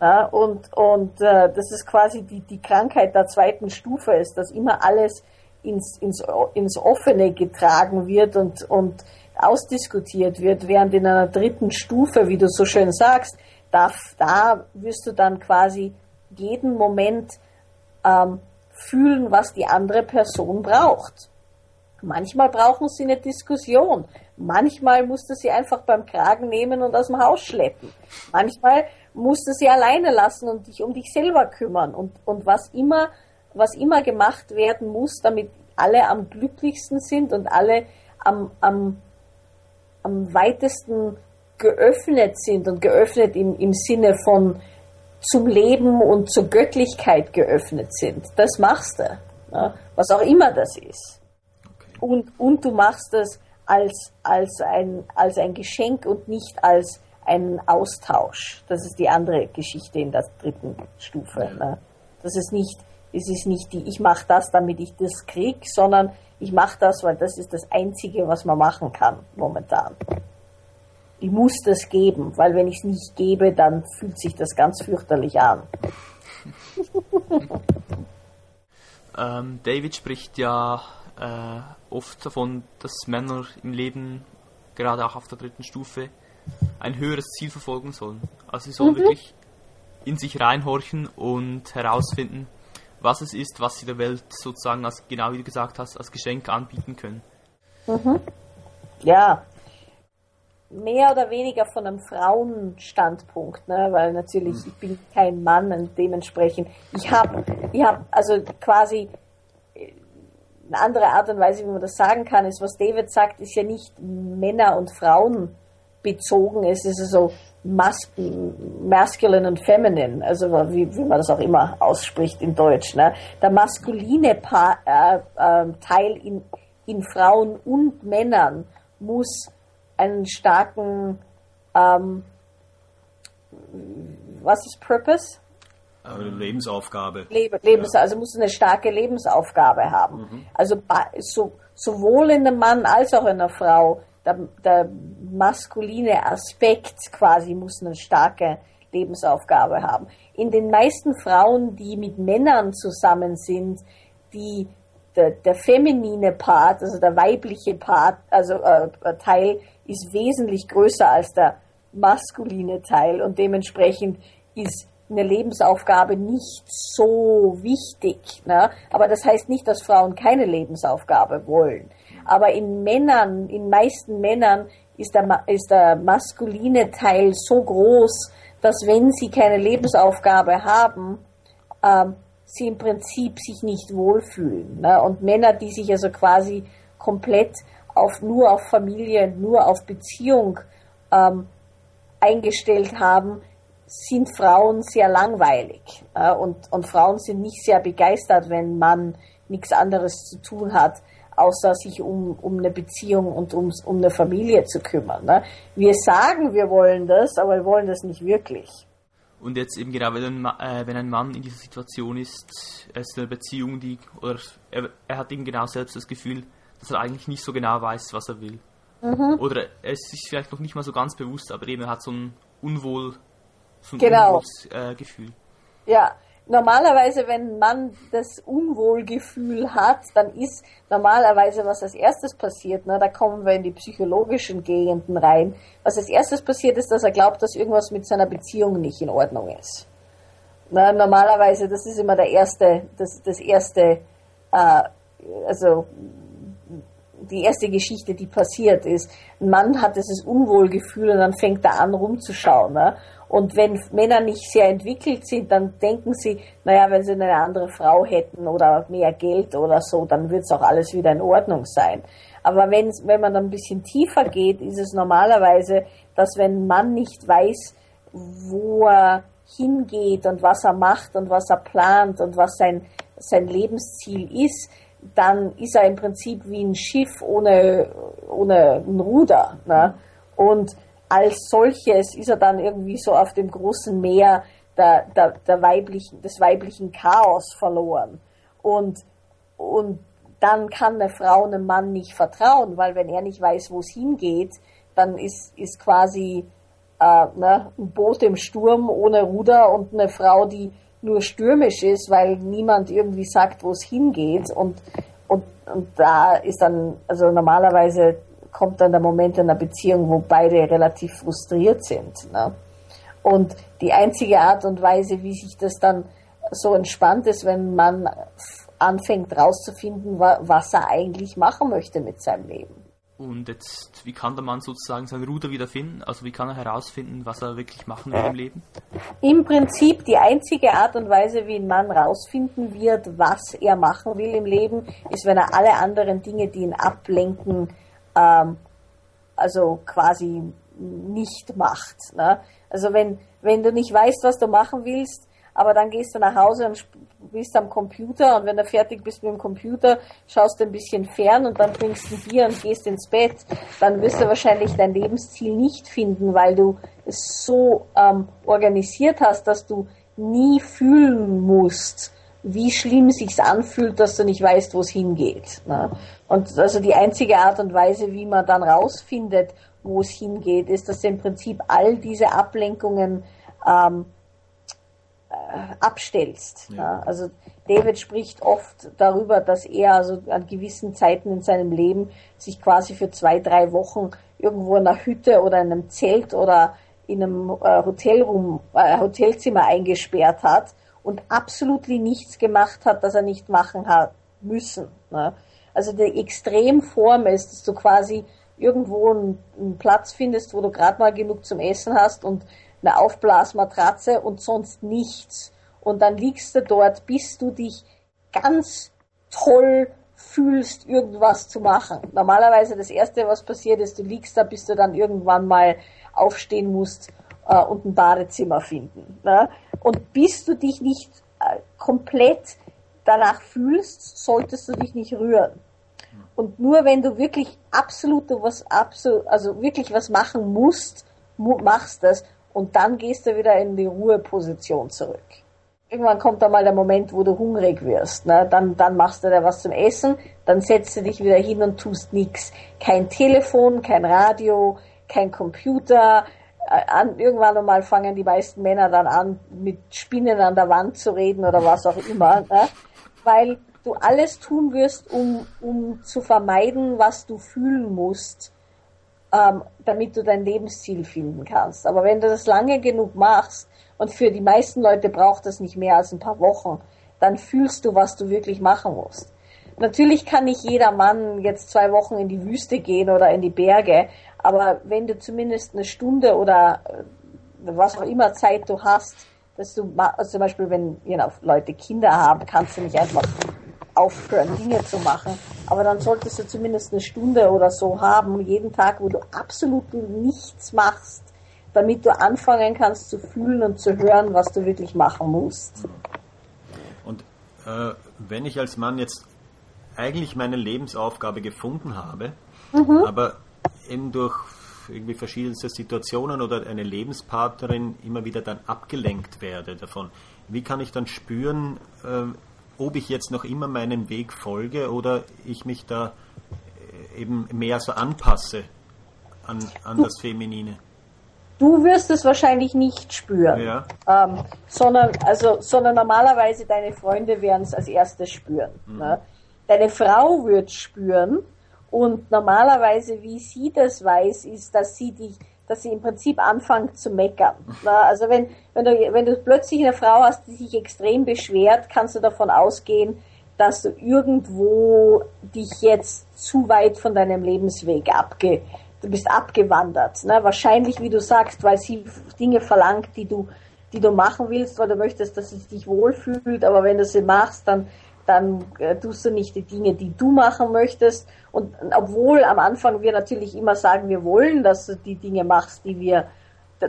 Ja, und und äh, das ist quasi die, die Krankheit der zweiten Stufe ist, dass immer alles ins, ins, ins Offene getragen wird und, und ausdiskutiert wird, während in einer dritten Stufe, wie du so schön sagst, da, da wirst du dann quasi jeden Moment ähm, fühlen, was die andere Person braucht. Manchmal brauchen sie eine Diskussion. Manchmal musst du sie einfach beim Kragen nehmen und aus dem Haus schleppen. Manchmal musst du sie alleine lassen und dich um dich selber kümmern. Und, und was immer, was immer gemacht werden muss, damit alle am glücklichsten sind und alle am, am, am weitesten geöffnet sind und geöffnet im, im Sinne von zum Leben und zur Göttlichkeit geöffnet sind. Das machst du, ja, was auch immer das ist. Okay. Und, und du machst das als, als, ein, als ein Geschenk und nicht als einen Austausch. Das ist die andere Geschichte in der dritten Stufe. Ne? Das ist nicht, es ist nicht die, ich mache das, damit ich das krieg, sondern ich mache das, weil das ist das Einzige, was man machen kann momentan. Ich muss das geben, weil wenn ich es nicht gebe, dann fühlt sich das ganz fürchterlich an. (laughs) ähm, David spricht ja äh, oft davon, dass Männer im Leben, gerade auch auf der dritten Stufe, ein höheres Ziel verfolgen sollen. Also sie sollen mhm. wirklich in sich reinhorchen und herausfinden, was es ist, was sie der Welt sozusagen, als genau wie du gesagt hast, als Geschenk anbieten können. Mhm. Ja, mehr oder weniger von einem Frauenstandpunkt, ne? weil natürlich ich bin kein Mann und dementsprechend ich habe, ich habe also quasi eine andere Art und Weise, wie man das sagen kann, ist, was David sagt, ist ja nicht Männer und Frauen bezogen, es ist also mas masculine und feminine, also wie, wie man das auch immer ausspricht in Deutsch. Ne? Der maskuline pa äh, äh, Teil in, in Frauen und Männern muss einen starken, ähm, was ist Purpose? Lebensaufgabe. Lebens, also muss eine starke Lebensaufgabe haben. Mhm. Also so, sowohl in einem Mann als auch in einer Frau, der, der maskuline Aspekt quasi muss eine starke Lebensaufgabe haben. In den meisten Frauen, die mit Männern zusammen sind, die der, der feminine Part, also der weibliche Part, also äh, Teil ist wesentlich größer als der maskuline Teil und dementsprechend ist eine Lebensaufgabe nicht so wichtig. Ne? Aber das heißt nicht, dass Frauen keine Lebensaufgabe wollen. Aber in Männern, in meisten Männern ist der, ist der maskuline Teil so groß, dass wenn sie keine Lebensaufgabe haben, ähm, sie im Prinzip sich nicht wohlfühlen. Ne? Und Männer, die sich also quasi komplett auf, nur auf Familie, nur auf Beziehung ähm, eingestellt haben, sind Frauen sehr langweilig. Äh, und, und Frauen sind nicht sehr begeistert, wenn man nichts anderes zu tun hat, außer sich um, um eine Beziehung und um, um eine Familie zu kümmern. Ne? Wir sagen, wir wollen das, aber wir wollen das nicht wirklich. Und jetzt eben genau, wenn ein, äh, wenn ein Mann in dieser Situation ist, er ist in einer Beziehung, die, oder er, er hat eben genau selbst das Gefühl, dass er eigentlich nicht so genau weiß, was er will. Mhm. Oder er ist sich vielleicht noch nicht mal so ganz bewusst, aber eben er hat so ein Unwohl, so ein genau. Unwohlsgefühl. Äh, ja, normalerweise, wenn man das Unwohlgefühl hat, dann ist normalerweise, was als erstes passiert, ne, da kommen wir in die psychologischen Gegenden rein, was als erstes passiert ist, dass er glaubt, dass irgendwas mit seiner Beziehung nicht in Ordnung ist. Na, normalerweise, das ist immer der erste, das, das erste, äh, also die erste Geschichte, die passiert ist. Ein Mann hat dieses Unwohlgefühl und dann fängt er an rumzuschauen. Ne? Und wenn Männer nicht sehr entwickelt sind, dann denken sie, naja, wenn sie eine andere Frau hätten oder mehr Geld oder so, dann wird es auch alles wieder in Ordnung sein. Aber wenn, wenn man dann ein bisschen tiefer geht, ist es normalerweise, dass wenn ein Mann nicht weiß, wo er hingeht und was er macht und was er plant und was sein, sein Lebensziel ist, dann ist er im Prinzip wie ein Schiff ohne, ohne ein Ruder. Ne? Und als solches ist er dann irgendwie so auf dem großen Meer der, der, der weiblichen, des weiblichen Chaos verloren. Und, und dann kann eine Frau einem Mann nicht vertrauen, weil wenn er nicht weiß, wo es hingeht, dann ist, ist quasi äh, ne, ein Boot im Sturm ohne Ruder und eine Frau, die nur stürmisch ist, weil niemand irgendwie sagt, wo es hingeht. Und, und, und da ist dann, also normalerweise kommt dann der Moment in einer Beziehung, wo beide relativ frustriert sind. Ne? Und die einzige Art und Weise, wie sich das dann so entspannt ist, wenn man anfängt rauszufinden, was er eigentlich machen möchte mit seinem Leben. Und jetzt, wie kann der Mann sozusagen sein Ruder wieder finden? Also wie kann er herausfinden, was er wirklich machen will im Leben? Im Prinzip die einzige Art und Weise, wie ein Mann herausfinden wird, was er machen will im Leben, ist, wenn er alle anderen Dinge, die ihn ablenken, ähm, also quasi nicht macht. Ne? Also wenn, wenn du nicht weißt, was du machen willst, aber dann gehst du nach Hause und bist am Computer und wenn du fertig bist mit dem Computer, schaust du ein bisschen fern und dann trinkst du Bier und gehst ins Bett, dann wirst du wahrscheinlich dein Lebensziel nicht finden, weil du es so ähm, organisiert hast, dass du nie fühlen musst, wie schlimm sich's anfühlt, dass du nicht weißt, wo es hingeht. Ne? Und also die einzige Art und Weise, wie man dann rausfindet, wo es hingeht, ist, dass du im Prinzip all diese Ablenkungen ähm, äh, abstellst. Ja. Ja. Also David spricht oft darüber, dass er also an gewissen Zeiten in seinem Leben sich quasi für zwei, drei Wochen irgendwo in einer Hütte oder in einem Zelt oder in einem äh, Hotelroom, äh, Hotelzimmer eingesperrt hat und absolut nichts gemacht hat, das er nicht machen hat müssen. Ne? Also die Extremform ist, dass du quasi irgendwo einen, einen Platz findest, wo du gerade mal genug zum Essen hast und eine Aufblasmatratze und sonst nichts. Und dann liegst du dort, bis du dich ganz toll fühlst, irgendwas zu machen. Normalerweise das Erste, was passiert ist, du liegst da, bis du dann irgendwann mal aufstehen musst äh, und ein Badezimmer finden. Ne? Und bis du dich nicht äh, komplett danach fühlst, solltest du dich nicht rühren. Und nur wenn du wirklich absolut was also wirklich was machen musst, machst das und dann gehst du wieder in die Ruheposition zurück. Irgendwann kommt da mal der Moment, wo du hungrig wirst. Ne? Dann, dann machst du da was zum Essen, dann setzt du dich wieder hin und tust nichts. Kein Telefon, kein Radio, kein Computer. An, irgendwann einmal fangen die meisten Männer dann an, mit Spinnen an der Wand zu reden oder was auch immer. Ne? Weil du alles tun wirst, um, um zu vermeiden, was du fühlen musst ähm, damit du dein Lebensziel finden kannst. Aber wenn du das lange genug machst, und für die meisten Leute braucht das nicht mehr als ein paar Wochen, dann fühlst du, was du wirklich machen musst. Natürlich kann nicht jeder Mann jetzt zwei Wochen in die Wüste gehen oder in die Berge, aber wenn du zumindest eine Stunde oder äh, was auch immer Zeit du hast, dass du, also zum Beispiel wenn you know, Leute Kinder haben, kannst du nicht einfach aufhören, Dinge zu machen. Aber dann solltest du zumindest eine Stunde oder so haben, jeden Tag, wo du absolut nichts machst, damit du anfangen kannst zu fühlen und zu hören, was du wirklich machen musst. Und äh, wenn ich als Mann jetzt eigentlich meine Lebensaufgabe gefunden habe, mhm. aber eben durch irgendwie verschiedenste Situationen oder eine Lebenspartnerin immer wieder dann abgelenkt werde davon. Wie kann ich dann spüren, äh, ob ich jetzt noch immer meinem Weg folge oder ich mich da äh, eben mehr so anpasse an, an das Feminine. Du wirst es wahrscheinlich nicht spüren, ja. ähm, sondern, also, sondern normalerweise deine Freunde werden es als erstes spüren. Mhm. Ne? Deine Frau wird spüren und normalerweise, wie sie das weiß, ist, dass sie dich dass sie im Prinzip anfangen zu meckern. Na, also wenn, wenn, du, wenn du plötzlich eine Frau hast, die sich extrem beschwert, kannst du davon ausgehen, dass du irgendwo dich jetzt zu weit von deinem Lebensweg abge, du bist abgewandert. Ne? Wahrscheinlich, wie du sagst, weil sie Dinge verlangt, die du, die du machen willst, weil du möchtest, dass es dich wohlfühlt, aber wenn du sie machst, dann dann äh, tust du nicht die Dinge, die du machen möchtest. Und obwohl am Anfang wir natürlich immer sagen, wir wollen, dass du die Dinge machst, die wir,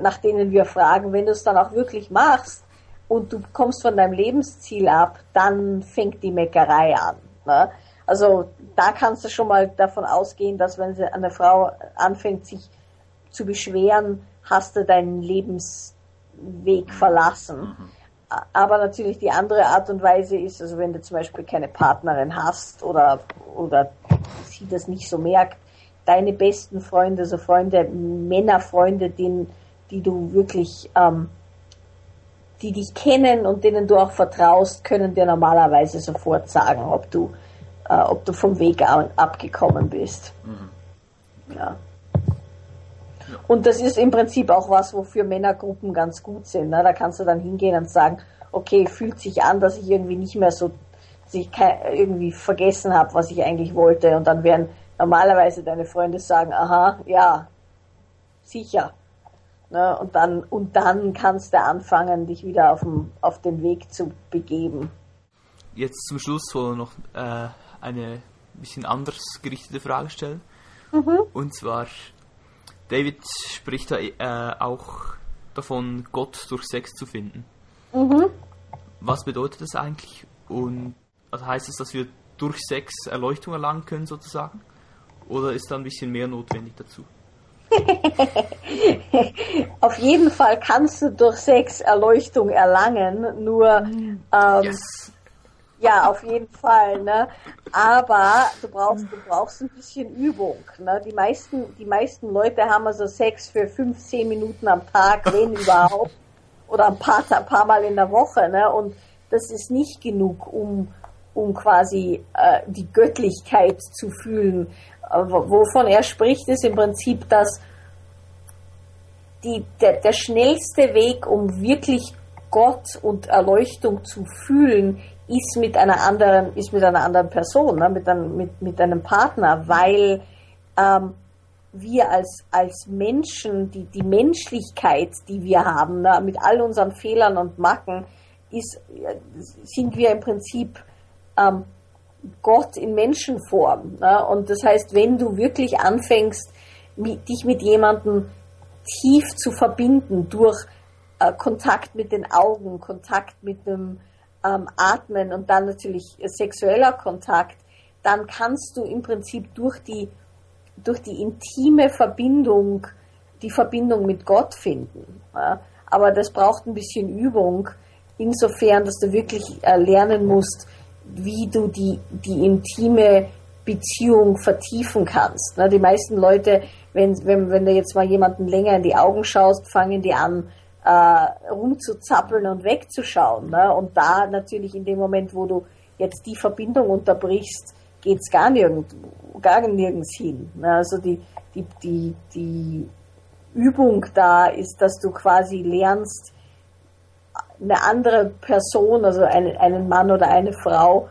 nach denen wir fragen, wenn du es dann auch wirklich machst und du kommst von deinem Lebensziel ab, dann fängt die Meckerei an. Ne? Also da kannst du schon mal davon ausgehen, dass wenn eine Frau anfängt, sich zu beschweren, hast du deinen Lebensweg verlassen. Mhm. Aber natürlich die andere Art und Weise ist, also wenn du zum Beispiel keine Partnerin hast oder, oder sie das nicht so merkt, deine besten Freunde, so Freunde, Männerfreunde, denen, die du wirklich, ähm, die dich kennen und denen du auch vertraust, können dir normalerweise sofort sagen, ob du, äh, ob du vom Weg abgekommen bist. Mhm. Ja. Und das ist im Prinzip auch was, wofür Männergruppen ganz gut sind. Ne? Da kannst du dann hingehen und sagen, okay, fühlt sich an, dass ich irgendwie nicht mehr so, dass ich irgendwie vergessen habe, was ich eigentlich wollte. Und dann werden normalerweise deine Freunde sagen, aha, ja, sicher. Ne? Und dann, und dann kannst du anfangen, dich wieder auf, dem, auf den Weg zu begeben. Jetzt zum Schluss wollen wir noch äh, eine bisschen anders gerichtete Frage stellen. Mhm. Und zwar, David spricht da äh, auch davon, Gott durch Sex zu finden. Mhm. Was bedeutet das eigentlich? Und also heißt es, dass wir durch Sex Erleuchtung erlangen können sozusagen? Oder ist da ein bisschen mehr notwendig dazu? (laughs) Auf jeden Fall kannst du durch Sex Erleuchtung erlangen, nur ähm, Yes. Ja, auf jeden Fall, ne? Aber du brauchst, du brauchst ein bisschen Übung. Ne? Die meisten, die meisten Leute haben also Sex für fünf, zehn Minuten am Tag, wenn (laughs) überhaupt, oder ein paar, ein paar Mal in der Woche, ne? Und das ist nicht genug, um, um quasi äh, die Göttlichkeit zu fühlen. Äh, wo- wovon er spricht, ist im Prinzip, dass die, der, der schnellste Weg, um wirklich Gott und Erleuchtung zu fühlen, ist mit einer anderen, ist mit einer anderen Person, ne? mit, einem, mit, mit einem Partner, weil ähm, wir als, als Menschen, die, die Menschlichkeit, die wir haben, ne? mit all unseren Fehlern und Macken, ist, sind wir im Prinzip ähm, Gott in Menschenform. Ne? Und das heißt, wenn du wirklich anfängst, mit, dich mit jemandem tief zu verbinden durch äh, Kontakt mit den Augen, Kontakt mit dem ähm, Atmen und dann natürlich sexueller Kontakt, dann kannst du im Prinzip durch die, durch die intime Verbindung die Verbindung mit Gott finden. Ja? Aber das braucht ein bisschen Übung, insofern, dass du wirklich äh, lernen musst, wie du die, die intime Beziehung vertiefen kannst. Ne? Die meisten Leute, wenn, wenn, wenn du jetzt mal jemanden länger in die Augen schaust, fangen die an, äh, rumzuzappeln und wegzuschauen. Ne? Und da natürlich in dem Moment, wo du jetzt die Verbindung unterbrichst, geht's gar gar nirgends hin. Ne? Also die, die, die, die Übung da ist, dass du quasi lernst, eine andere Person, also einen, einen Mann oder eine Frau,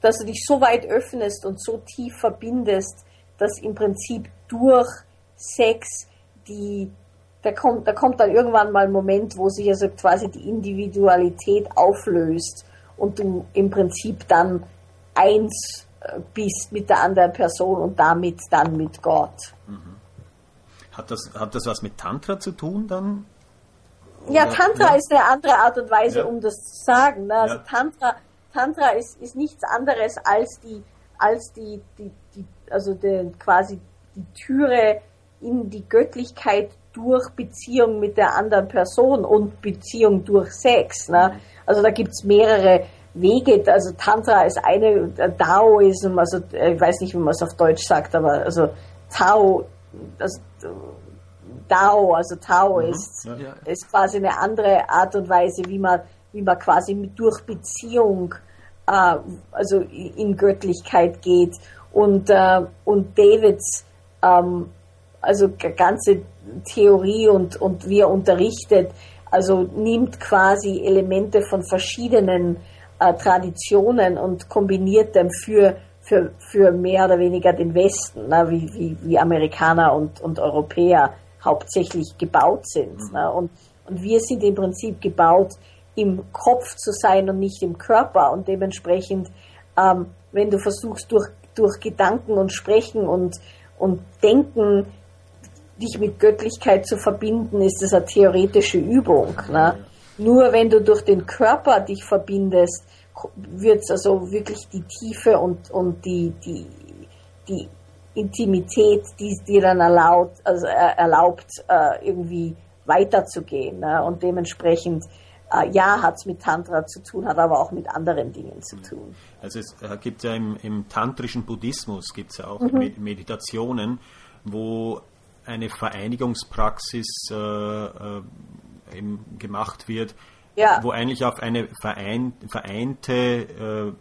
dass du dich so weit öffnest und so tief verbindest, dass im Prinzip durch Sex die, da kommt, da kommt dann irgendwann mal ein Moment, wo sich also quasi die Individualität auflöst und du im Prinzip dann eins äh, bist mit der anderen Person und damit dann mit Gott. Hat das, hat das was mit Tantra zu tun dann? Ja, Oder- Tantra ja. ist eine andere Art und Weise, Ja. um das zu sagen. Ne? Also Ja. Tantra, Tantra ist, ist nichts anderes als die, als die, die, die also die, quasi die Türe in die Göttlichkeit durch Beziehung mit der anderen Person und Beziehung durch Sex. Ne? Also da gibt's mehrere Wege. Also Tantra ist eine, Daoism, also äh, ich weiß nicht, wie man es auf Deutsch sagt, aber also Tao, das, Dao, also Tao ist ja. Ja. ist quasi eine andere Art und Weise, wie man, wie man quasi mit, durch Beziehung äh, also in Göttlichkeit geht. Und, äh, und Davids ähm, also ganze Theorie und, und wie er unterrichtet, also nimmt quasi Elemente von verschiedenen äh, Traditionen und kombiniert them für, für, für mehr oder weniger den Westen, ne, wie, wie, wie Amerikaner und, und Europäer hauptsächlich gebaut sind. Ne? Und, und wir sind im Prinzip gebaut, im Kopf zu sein und nicht im Körper. Und dementsprechend, ähm, wenn du versuchst, durch, durch Gedanken und Sprechen und, und Denken dich mit Göttlichkeit zu verbinden, ist das eine theoretische Übung. Ne? Nur wenn du durch den Körper dich verbindest, wird es also wirklich die Tiefe und, und die, die, die Intimität, die es dir dann erlaubt, also äh, erlaubt äh, irgendwie weiterzugehen. Ne? Und dementsprechend, äh, ja, hat es mit Tantra zu tun, hat aber auch mit anderen Dingen zu tun. Also es gibt ja im, im tantrischen Buddhismus gibt es ja auch Mhm. Med- Meditationen, wo eine Vereinigungspraxis äh, äh, gemacht wird, Ja. wo eigentlich auf eine verein, vereinte äh,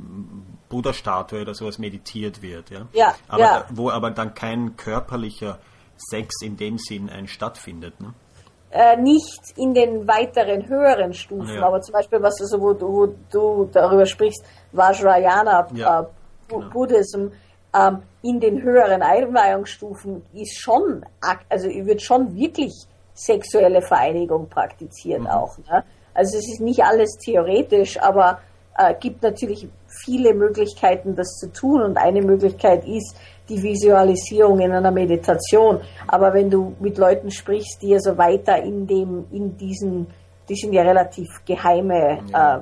Buddha-Statue oder sowas meditiert wird. Ja? Ja, aber ja. Da, wo aber dann kein körperlicher Sex in dem Sinn ein stattfindet. Ne? äh, nicht in den weiteren höheren Stufen, Ja. aber zum Beispiel, was also, wo, du, wo du darüber sprichst, Vajrayana Ja, äh, genau. Buddhism, ähm, in den höheren Einweihungsstufen ist schon, also wird schon wirklich sexuelle Vereinigung praktiziert Mhm. auch. Ne? Also es ist nicht alles theoretisch, aber äh, gibt natürlich viele Möglichkeiten, das zu tun. Und eine Möglichkeit ist, die Visualisierung in einer Meditation. Aber wenn du mit Leuten sprichst, die also weiter in dem, in diesen, die sind ja relativ geheime, ja. Äh,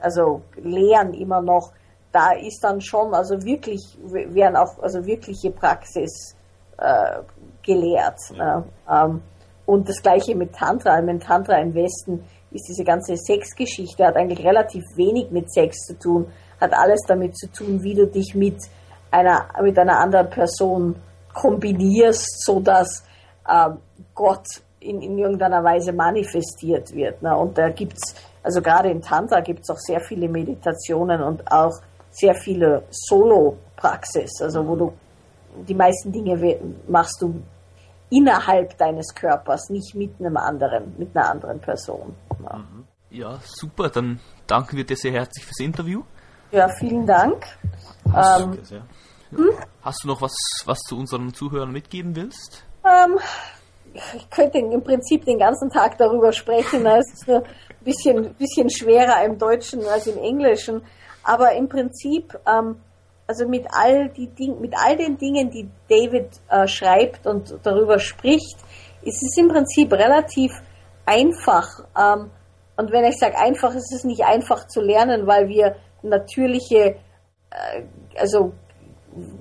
also Lehren immer noch, da ist dann schon, also wirklich, werden auch, also wirkliche Praxis äh, gelehrt. Ne? Ähm, und das gleiche mit Tantra. Mit Tantra im Westen ist diese ganze Sexgeschichte, hat eigentlich relativ wenig mit Sex zu tun, hat alles damit zu tun, wie du dich mit einer, mit einer anderen Person kombinierst, sodass äh, Gott in, in irgendeiner Weise manifestiert wird. Ne? Und da gibt es, also gerade in Tantra gibt es auch sehr viele Meditationen und auch sehr viele Solo-Praxis, also wo du die meisten Dinge machst du innerhalb deines Körpers, nicht mit einem anderen, mit einer anderen Person. Ja, ja super, dann danken wir dir sehr herzlich fürs Interview. Ja, vielen Dank. Hast, ähm, hm? hast du noch was, was zu unseren Zuhörern mitgeben willst? Ähm, ich könnte im Prinzip den ganzen Tag darüber sprechen. Es ist nur ein bisschen, bisschen schwerer im Deutschen als im Englischen. Aber im Prinzip, ähm, also mit all, die Ding, mit all den Dingen, die David äh, schreibt und darüber spricht, ist es im Prinzip relativ einfach. Ähm, und wenn ich sage einfach, ist es nicht einfach zu lernen, weil wir natürliche, äh, also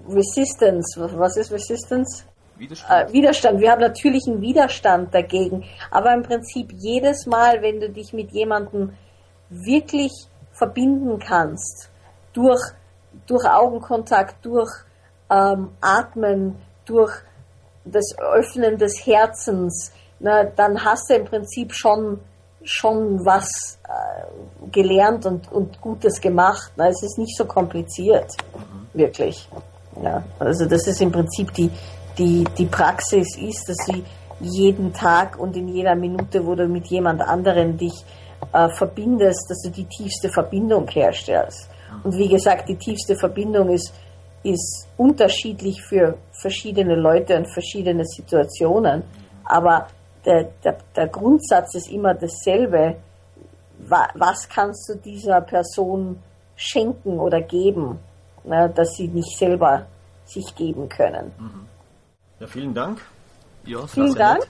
Resistance, was ist Resistance? Widerstand. Äh, Widerstand. Wir haben natürlichen Widerstand dagegen. Aber im Prinzip jedes Mal, wenn du dich mit jemandem wirklich verbinden kannst, durch, durch Augenkontakt, durch ähm, Atmen, durch das Öffnen des Herzens, na, dann hast du im Prinzip schon, schon was äh, gelernt und, und Gutes gemacht. Na, es ist nicht so kompliziert, mhm. wirklich. Ja, also das ist im Prinzip die, die, die Praxis ist, dass sie jeden Tag und in jeder Minute, wo du mit jemand anderen dich äh, verbindest, dass du die tiefste Verbindung herstellst. Und wie gesagt, die tiefste Verbindung ist, ist unterschiedlich für verschiedene Leute und verschiedene Situationen. Aber der, der, der Grundsatz ist immer dasselbe. Was kannst du dieser Person schenken oder geben, ne, dass sie nicht selber sich geben können? Mhm. Ja, vielen Dank. Ja, vielen Dank. Nett.